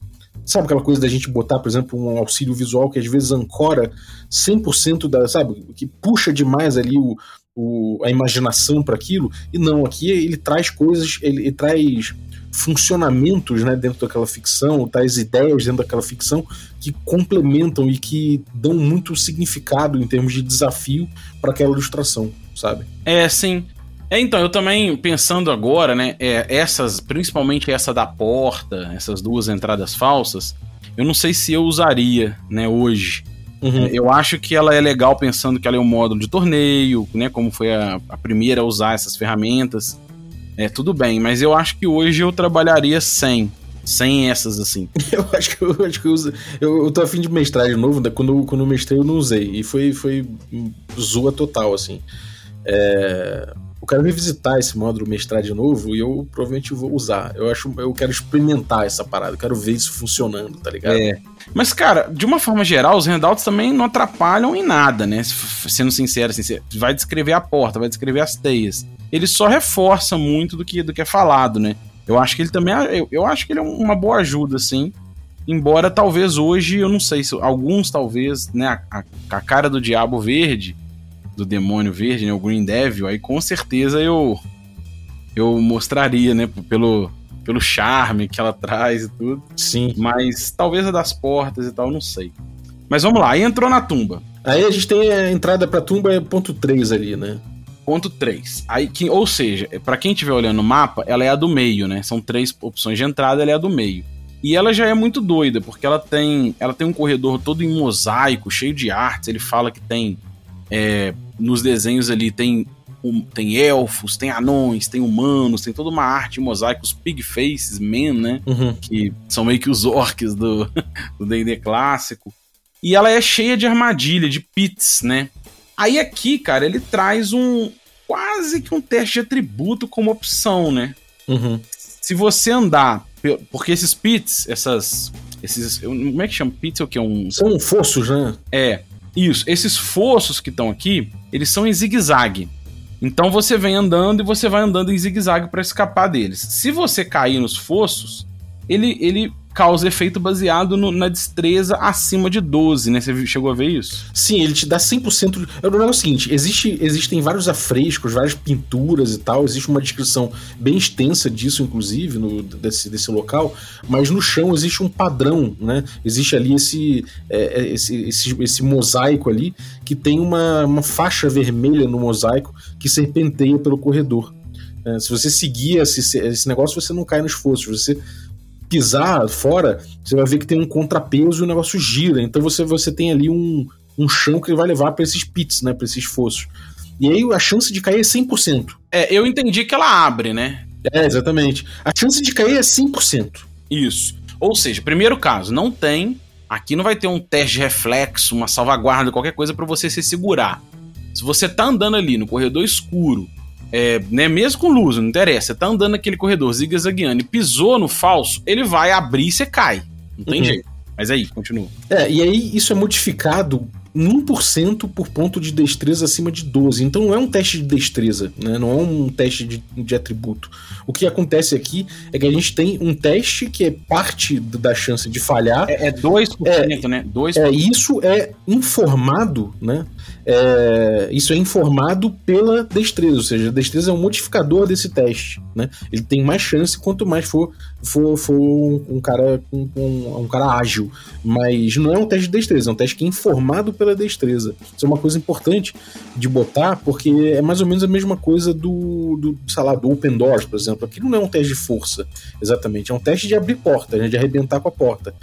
Sabe aquela coisa da gente botar, por exemplo, um auxílio visual que às vezes ancora 100% da, sabe, que puxa demais ali o, o a imaginação para aquilo. E não, aqui ele traz coisas, ele, ele traz funcionamentos né, dentro daquela ficção, tais ideias dentro daquela ficção que complementam e que dão muito significado em termos de desafio para aquela ilustração, sabe? É, sim. É, então, eu também pensando agora, né, é, essas, principalmente essa da porta, essas duas entradas falsas, eu não sei se eu usaria, né, hoje. Uhum. Eu acho que ela é legal pensando que ela é um módulo de torneio, né, como foi a, a primeira a usar essas ferramentas. É, tudo bem, mas eu acho que hoje eu trabalharia sem. Sem essas, assim. eu acho que eu acho que eu, uso, eu, eu tô afim de mestrar de novo, né? quando, quando eu mestrei eu não usei. E foi, foi zoa total, assim. É, eu quero revisitar esse módulo mestrar de novo e eu provavelmente vou usar. Eu acho, eu quero experimentar essa parada, eu quero ver isso funcionando, tá ligado? É. Mas, cara, de uma forma geral, os handouts também não atrapalham em nada, né? Sendo sincero, assim, vai descrever a porta, vai descrever as teias ele só reforça muito do que, do que é falado, né? Eu acho que ele também. Eu, eu acho que ele é uma boa ajuda, sim. Embora talvez hoje, eu não sei se alguns talvez, né, a, a cara do diabo verde, do demônio verde, né, o Green Devil, aí com certeza eu eu mostraria, né, pelo pelo charme que ela traz e tudo. Sim. Mas talvez a das portas e tal, não sei. Mas vamos lá, aí entrou na tumba. Aí a gente tem a entrada pra tumba é ponto 3 ali, né? Ponto 3. Aí, que, ou seja, para quem estiver olhando o mapa, ela é a do meio, né? São três opções de entrada, ela é a do meio. E ela já é muito doida, porque ela tem, ela tem um corredor todo em mosaico, cheio de artes. Ele fala que tem. É, nos desenhos ali tem, um, tem elfos, tem anões, tem humanos, tem toda uma arte em mosaico, os pig faces, men, né? Uhum. Que são meio que os orcs do DD clássico. E ela é cheia de armadilha, de pits, né? Aí aqui, cara, ele traz um quase que um teste de atributo como opção, né? Uhum. Se você andar, porque esses pits, essas, esses, como é que chama pits? É o que um são fossos, né? É, isso. Esses fossos que estão aqui, eles são em zigue-zague. Então você vem andando e você vai andando em zigue-zague para escapar deles. Se você cair nos fossos, ele, ele causa efeito baseado no, na destreza acima de 12, né? Você chegou a ver isso? Sim, ele te dá 100%. O negócio é o seguinte: existe, existem vários afrescos, várias pinturas e tal, existe uma descrição bem extensa disso, inclusive, no, desse, desse local, mas no chão existe um padrão, né? Existe ali esse, é, é esse, esse, esse, mosaico ali que tem uma, uma faixa vermelha no mosaico que serpenteia pelo corredor. É, se você seguir esse, esse negócio, você não cai nos fossos. Você pisar fora, você vai ver que tem um contrapeso e o negócio gira. Então você, você tem ali um, um chão que vai levar para esses pits, né? Para esses fossos. E aí a chance de cair é 100%. É, eu entendi que ela abre, né? É, exatamente. A chance de cair é 100%. Isso. Ou seja, primeiro caso, não tem. Aqui não vai ter um teste de reflexo, uma salvaguarda, qualquer coisa para você se segurar. Se você tá andando ali no corredor escuro é, né, mesmo com luz, não interessa. Você tá andando naquele corredor zigue-zagueando e pisou no falso, ele vai abrir e você cai. Não tem uhum. jeito. Mas aí, continua. É, e aí isso é modificado 1% por ponto de destreza acima de 12. Então não é um teste de destreza, né? não é um teste de, de atributo. O que acontece aqui é que a gente tem um teste que é parte da chance de falhar. É, é 2%, é, né? 2%. É, isso é informado, né? É, isso é informado pela destreza, ou seja, a destreza é um modificador desse teste, né? Ele tem mais chance quanto mais for, for, for um, cara um, um, um, cara ágil, mas não é um teste de destreza, é um teste que é informado pela destreza. Isso é uma coisa importante de botar, porque é mais ou menos a mesma coisa do, do sei lá, do Open Doors, por exemplo. Aqui não é um teste de força, exatamente, é um teste de abrir porta, né? de arrebentar com a porta.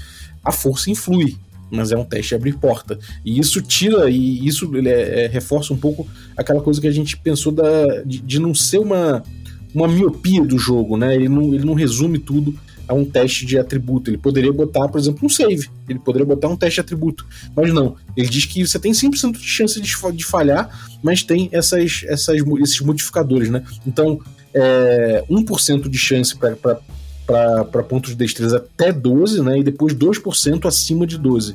A força influi, mas é um teste abrir porta. E isso tira, e isso é, é, reforça um pouco aquela coisa que a gente pensou da, de, de, não ser uma, uma miopia do jogo, né? Ele não, ele não resume tudo a um teste de atributo. Ele poderia botar, por exemplo, um save. Ele poderia botar um teste de atributo. Mas não. Ele diz que você tem 100% de chance de, de falhar, mas tem essas, essas, esses modificadores, né? Então, é, 1% de chance para para pontos de destreza até 12, né? E depois 2% acima de 12.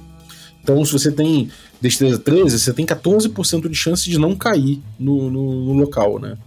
Então, se você tem destreza 13, você tem 14% de chance de não cair no, no, no local, né?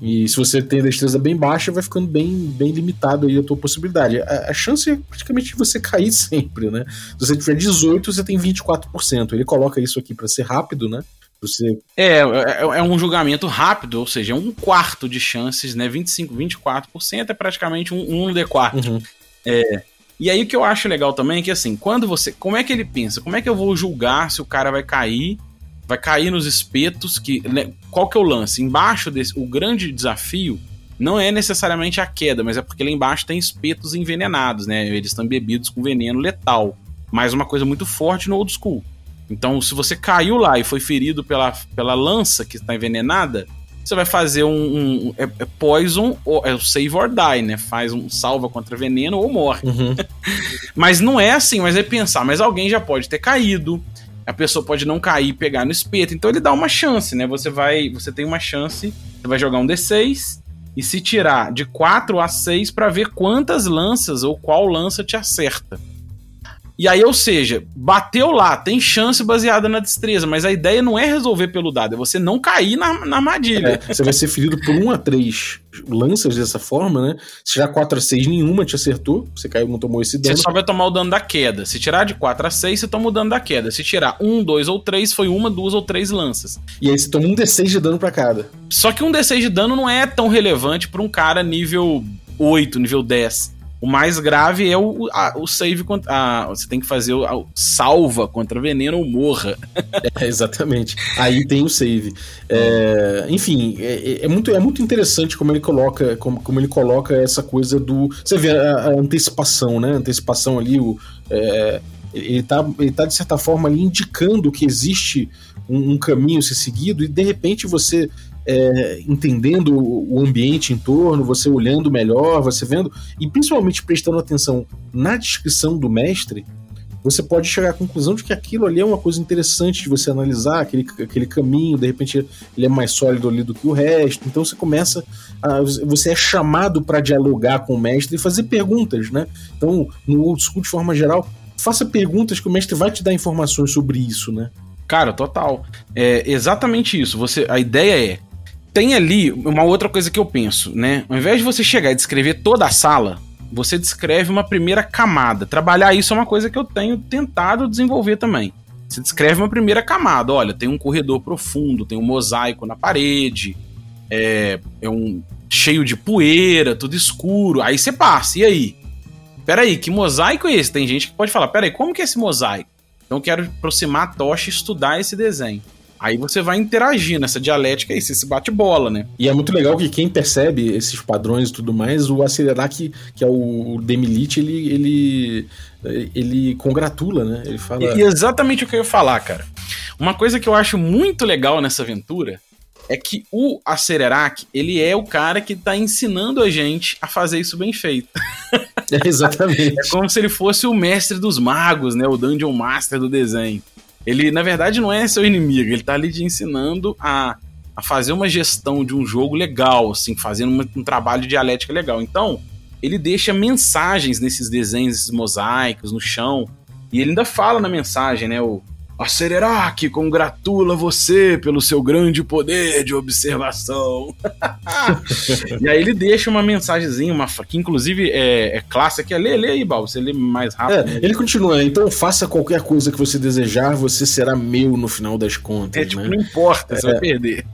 E se você tem destreza bem baixa, vai ficando bem, bem limitado aí a tua possibilidade. A, a, chance é praticamente de você cair sempre, né? Se você tiver 18, você tem 24%. Ele coloca isso aqui para ser rápido, né? Você... É, é, é, um julgamento rápido, ou seja, um quarto de chances, né? 25, 24% é praticamente um, um D4. Uhum. É, e aí o que eu acho legal também é que assim, quando você. Como é que ele pensa? Como é que eu vou julgar se o cara vai cair? Vai cair nos espetos que. Né, qual que é o lance? Embaixo desse. O grande desafio não é necessariamente a queda, mas é porque lá embaixo tem espetos envenenados, né? Eles estão bebidos com veneno letal. Mais uma coisa muito forte no old school. Então, se você caiu lá e foi ferido pela, pela lança que está envenenada, você vai fazer um, um é, é, poison, ou, é o save or die, né? Faz um salva contra veneno ou morre. Uhum. mas não é assim, mas é pensar, mas alguém já pode ter caído, a pessoa pode não cair e pegar no espeto, então ele dá uma chance, né? Você vai, você tem uma chance, você vai jogar um D6 e se tirar de 4 a 6 para ver quantas lanças ou qual lança te acerta. E aí, ou seja, bateu lá, tem chance baseada na destreza, mas a ideia não é resolver pelo dado, é você não cair na, na armadilha. É, você vai ser ferido por 1 a 3 lanças dessa forma, né? Se tirar 4 a 6, nenhuma te acertou, você caiu, não tomou esse dano. Você só vai tomar o dano da queda. Se tirar de 4 a 6, você toma o dano da queda. Se tirar 1, 2 ou 3, foi uma, duas ou três lanças. E aí você toma um D6 de dano para cada. Só que um D6 de dano não é tão relevante para um cara nível 8, nível 10. O mais grave é o, a, o save contra. Você tem que fazer o a, salva contra veneno ou morra. É, exatamente. Aí tem o save. É, enfim, é, é, é, muito, é muito interessante como ele coloca como, como ele coloca essa coisa do. Você vê a, a antecipação, né? A antecipação ali, o, é, ele, está ele tá, de certa forma, ali indicando que existe um, um caminho a ser seguido, e de repente você é, entendendo o ambiente em torno, você olhando melhor, você vendo, e principalmente prestando atenção na descrição do mestre, você pode chegar à conclusão de que aquilo ali é uma coisa interessante de você analisar, aquele, aquele caminho, de repente ele é mais sólido ali do que o resto. Então você começa a. Você é chamado para dialogar com o mestre e fazer perguntas, né? Então, no old school, de forma geral, faça perguntas que o mestre vai te dar informações sobre isso, né? Cara, total. É exatamente isso. Você, a ideia é tem ali uma outra coisa que eu penso, né? Ao invés de você chegar e descrever toda a sala, você descreve uma primeira camada. Trabalhar isso é uma coisa que eu tenho tentado desenvolver também. Você descreve uma primeira camada. Olha, tem um corredor profundo, tem um mosaico na parede, é, é um cheio de poeira, tudo escuro. Aí você passa, e aí? Peraí, que mosaico é esse? Tem gente que pode falar, peraí, como que é esse mosaico? Então eu quero aproximar a tocha e estudar esse desenho. Aí você vai interagir nessa dialética aí, você se bate bola, né? E é muito legal que quem percebe esses padrões e tudo mais, o acelerar que, que é o Demilite, ele, ele, ele congratula, né? Ele fala. E, exatamente o que eu ia falar, cara. Uma coisa que eu acho muito legal nessa aventura é que o Acererac, ele é o cara que tá ensinando a gente a fazer isso bem feito. É, exatamente. é como se ele fosse o mestre dos magos, né? O Dungeon Master do desenho. Ele, na verdade, não é seu inimigo, ele tá ali te ensinando a, a fazer uma gestão de um jogo legal, assim, fazendo uma, um trabalho de dialética legal. Então, ele deixa mensagens nesses desenhos, mosaicos no chão, e ele ainda fala na mensagem, né? O, a Sererac congratula você pelo seu grande poder de observação. e aí ele deixa uma mensagenzinha, uma, que inclusive é, é clássica. Lê, lê aí, Bal, você lê mais rápido. É, ele continua, então faça qualquer coisa que você desejar, você será meu no final das contas. É, tipo, né? não importa, você é, vai perder.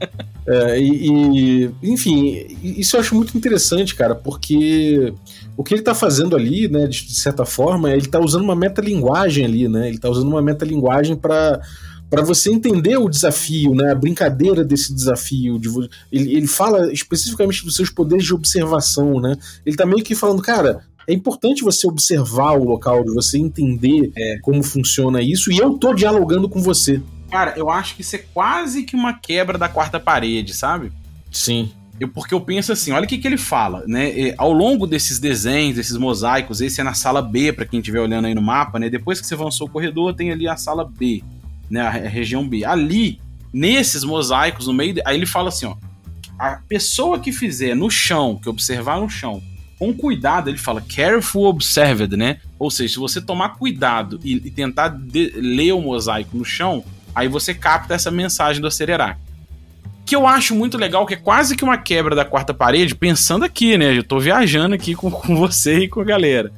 É, e, e, enfim, isso eu acho muito interessante, cara, porque o que ele está fazendo ali, né, de, certa forma, ele está usando uma metalinguagem ali, né? Ele está usando uma metalinguagem para para você entender o desafio, né, a brincadeira desse desafio. De, ele, ele fala especificamente dos seus poderes de observação, né? Ele está meio que falando, cara, é importante você observar o local, de você entender é. como funciona isso, e eu tô dialogando com você. Cara, eu acho que isso é quase que uma quebra da quarta parede, sabe? Sim. Eu, porque eu penso assim, olha o que, que ele fala, né? E, ao longo desses desenhos, desses mosaicos, esse é na sala B, para quem estiver olhando aí no mapa, né? Depois que você avançou o corredor, tem ali a sala B, né? A, a região B. Ali, nesses mosaicos, no meio. De, aí ele fala assim, ó. A pessoa que fizer no chão, que observar no chão, com cuidado, ele fala careful observed, né? Ou seja, se você tomar cuidado e, e tentar de, ler o mosaico no chão, aí você capta essa mensagem do acelerar. Que eu acho muito legal, que é quase que uma quebra da quarta parede, pensando aqui, né? Eu tô viajando aqui com, com você e com a galera.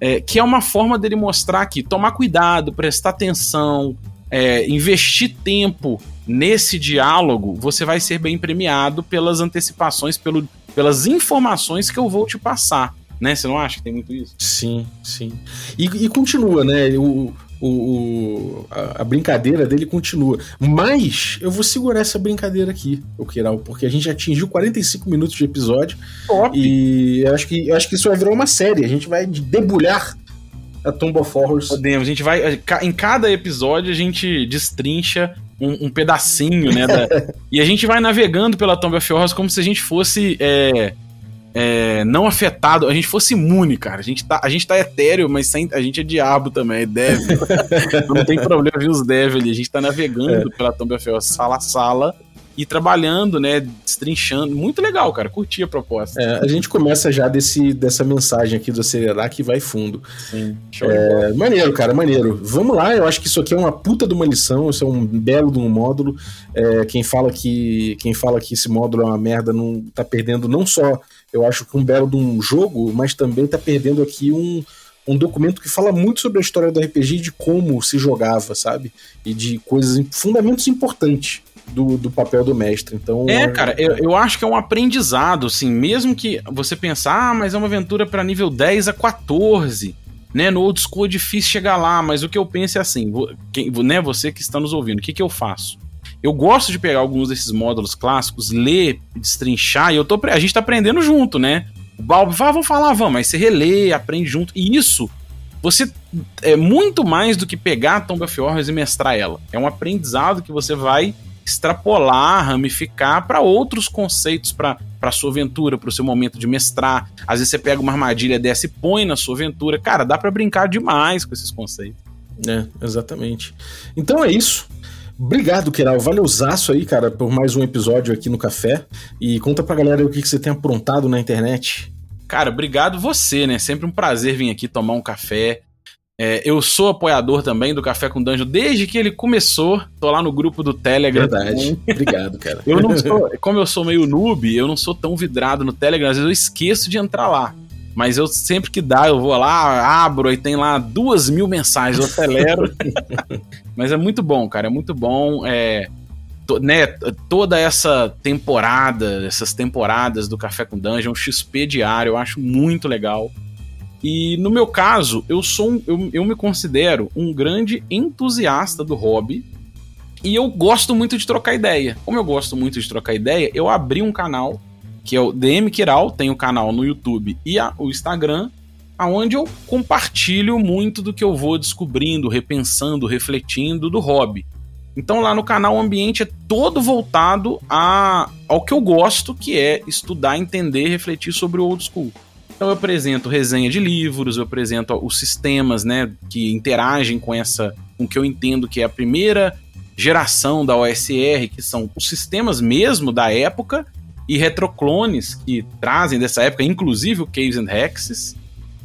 É, que é uma forma dele mostrar que tomar cuidado, prestar atenção, é, investir tempo nesse diálogo, você vai ser bem premiado pelas antecipações, pelo, pelas informações que eu vou te passar. Né? Você não acha que tem muito isso? Sim, sim. E, e continua, né? O, o, o a, a, brincadeira dele continua. Mas eu vou segurar essa brincadeira aqui, o Kiral, porque a gente atingiu 45 minutos de episódio. Top. E eu acho, que, eu acho que isso vai virar uma série. A gente vai debulhar a Tomb of Horrors. Podemos, a gente vai. Em cada episódio a gente destrincha um, um pedacinho, né? Da, e a gente vai navegando pela Tomb of Horrors como se a gente fosse. É, é, não afetado, a gente fosse imune, cara. A gente tá, a gente tá etéreo, mas sem, a gente é diabo também, é dev. não tem problema ver os dev ali. A gente tá navegando é. pela Tomb of Horrors sala a sala e trabalhando, né, destrinchando. Muito legal, cara. Curti a proposta. É, a gente começa já desse, dessa mensagem aqui do acelerar que vai fundo. Sim. Show é, maneiro, cara, maneiro. Vamos lá, eu acho que isso aqui é uma puta de uma lição, isso é um belo de um módulo. É, quem fala que quem fala que esse módulo é uma merda não tá perdendo não só, eu acho que um belo de um jogo, mas também tá perdendo aqui um um documento que fala muito sobre a história do RPG de como se jogava, sabe? E de coisas, fundamentos importantes do, do papel do mestre. Então, é, cara, eu, eu acho que é um aprendizado, assim, mesmo que você pensar, ah, mas é uma aventura para nível 10 a 14. Né, no old school é difícil chegar lá, mas o que eu penso é assim, né, você que está nos ouvindo, o que, que eu faço? Eu gosto de pegar alguns desses módulos clássicos, ler, destrinchar, e eu tô, a gente tá aprendendo junto, né? O Balbi fala, ah, vamos falar, vamos, aí você relê, aprende junto, e isso, você é muito mais do que pegar a Tomb of Horrors e mestrar ela. É um aprendizado que você vai extrapolar, ramificar para outros conceitos para sua aventura, para o seu momento de mestrar. Às vezes você pega uma armadilha dessa e põe na sua aventura. Cara, dá para brincar demais com esses conceitos. É, exatamente. Então é isso. Obrigado, Keral. Valeuzaço aí, cara, por mais um episódio aqui no Café. E conta pra galera o que você tem aprontado na internet. Cara, obrigado você, né? Sempre um prazer vir aqui tomar um café, é, eu sou apoiador também do Café com Dungeon desde que ele começou. Tô lá no grupo do Telegram. Verdade. Obrigado, cara. eu não sou, como eu sou meio noob, eu não sou tão vidrado no Telegram, às vezes eu esqueço de entrar lá. Mas eu sempre que dá, eu vou lá, abro e tem lá duas mil mensagens, eu acelero. Mas é muito bom, cara, é muito bom. É, to, né, toda essa temporada, essas temporadas do Café com Dungeon, XP diário, eu acho muito legal. E no meu caso, eu sou um, eu, eu me considero um grande entusiasta do hobby. E eu gosto muito de trocar ideia. Como eu gosto muito de trocar ideia, eu abri um canal que é o DM Kiral, tem o canal no YouTube e a, o Instagram, aonde eu compartilho muito do que eu vou descobrindo, repensando, refletindo do hobby. Então lá no canal o ambiente é todo voltado a, ao que eu gosto, que é estudar, entender, refletir sobre o old school. Então eu apresento resenha de livros, eu apresento os sistemas, né, que interagem com essa, com o que eu entendo que é a primeira geração da OSR, que são os sistemas mesmo da época e retroclones que trazem dessa época, inclusive o Caves and Hexes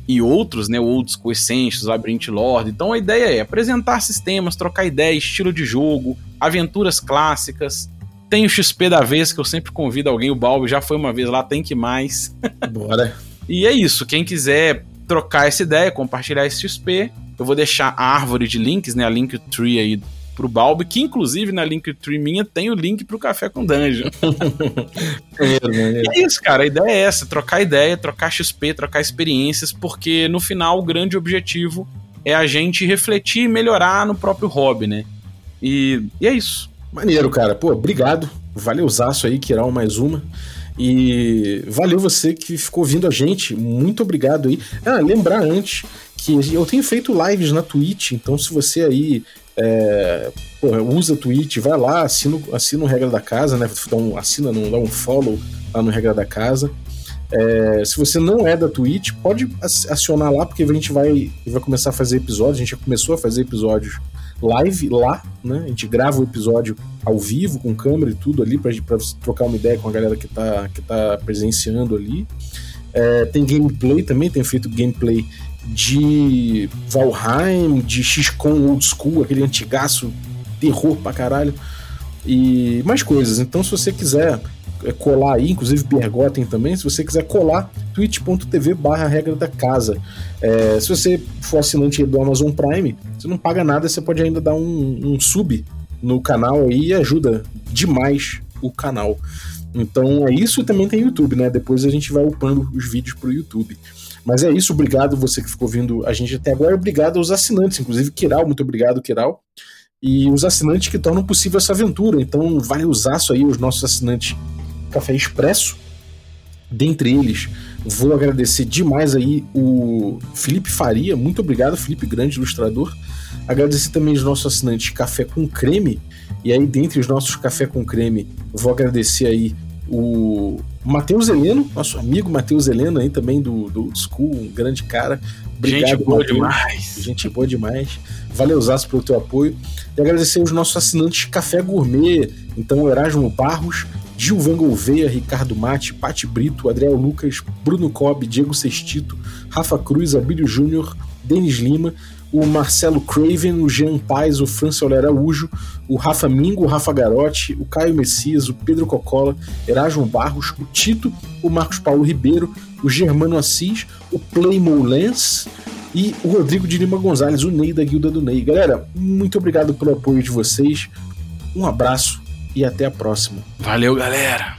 e outros, né, Old School Essentials, Labyrinth Lord. Então a ideia é apresentar sistemas, trocar ideia, estilo de jogo, aventuras clássicas. Tem o XP da vez que eu sempre convido alguém, o Balbo já foi uma vez lá, tem que mais. Bora. E é isso. Quem quiser trocar essa ideia, compartilhar esse XP, eu vou deixar a árvore de links, né? A Linktree aí pro Balbi, que inclusive na Linktree minha tem o link pro Café com Dungeon. é, é isso, cara. A ideia é essa: trocar ideia, trocar XP, trocar experiências, porque no final o grande objetivo é a gente refletir e melhorar no próprio hobby, né? E, e é isso. Maneiro, cara. Pô, obrigado. Valeuzaço aí, Kiral, mais uma. E valeu você que ficou ouvindo a gente. Muito obrigado aí. Ah, lembrar antes que eu tenho feito lives na Twitch, então se você aí é, porra, usa Twitch, vai lá, assina, assina o Regra da Casa, né? Dá um, assina, não, dá um follow lá no Regra da Casa. É, se você não é da Twitch, pode acionar lá, porque a gente vai, vai começar a fazer episódios. A gente já começou a fazer episódios live lá, né? A gente grava o episódio ao vivo, com câmera e tudo ali, pra, pra trocar uma ideia com a galera que tá, que tá presenciando ali. É, tem gameplay também, tem feito gameplay de Valheim, de XCOM Old School, aquele antigaço, terror pra caralho. e mais coisas. Então, se você quiser é, colar aí, inclusive Bergotten também, se você quiser colar, twitch.tv barra regra da casa. É, se você for assinante do Amazon Prime, você não paga nada, você pode ainda dar um, um sub no canal aí e ajuda demais o canal. Então é isso e também tem YouTube, né? Depois a gente vai upando os vídeos pro YouTube. Mas é isso, obrigado você que ficou vindo a gente até agora, obrigado aos assinantes, inclusive Kiral, muito obrigado, Kiral. E os assinantes que tornam possível essa aventura. Então, vale usar aí os nossos assinantes Café Expresso. Dentre eles, vou agradecer demais aí o Felipe Faria, muito obrigado, Felipe, grande ilustrador. Agradecer também os nossos assinantes Café com Creme. E aí, dentre os nossos Café com Creme, vou agradecer aí o Matheus Heleno, nosso amigo Matheus Heleno aí também do, do School, um grande cara. Obrigado, Gente boa Mateus. demais. Gente boa demais. Valeu, Zaço, pelo teu apoio. E agradecer os nossos assinantes Café Gourmet, então Erasmo Barros, Gilvan Gouveia, Ricardo Mate, Pati Brito, Adriel Lucas, Bruno Cobb, Diego Sestito, Rafa Cruz, Abílio Júnior, Denis Lima, o Marcelo Craven, o Jean Paz, o François Araújo, o Rafa Mingo, o Rafa Garotti, o Caio Messias, o Pedro Cocola, Erasmo Barros, o Tito, o Marcos Paulo Ribeiro, o Germano Assis, o Playmo Lens e o Rodrigo de Lima Gonzalez, o Ney da Guilda do Ney. Galera, muito obrigado pelo apoio de vocês, um abraço e até a próxima. Valeu, galera!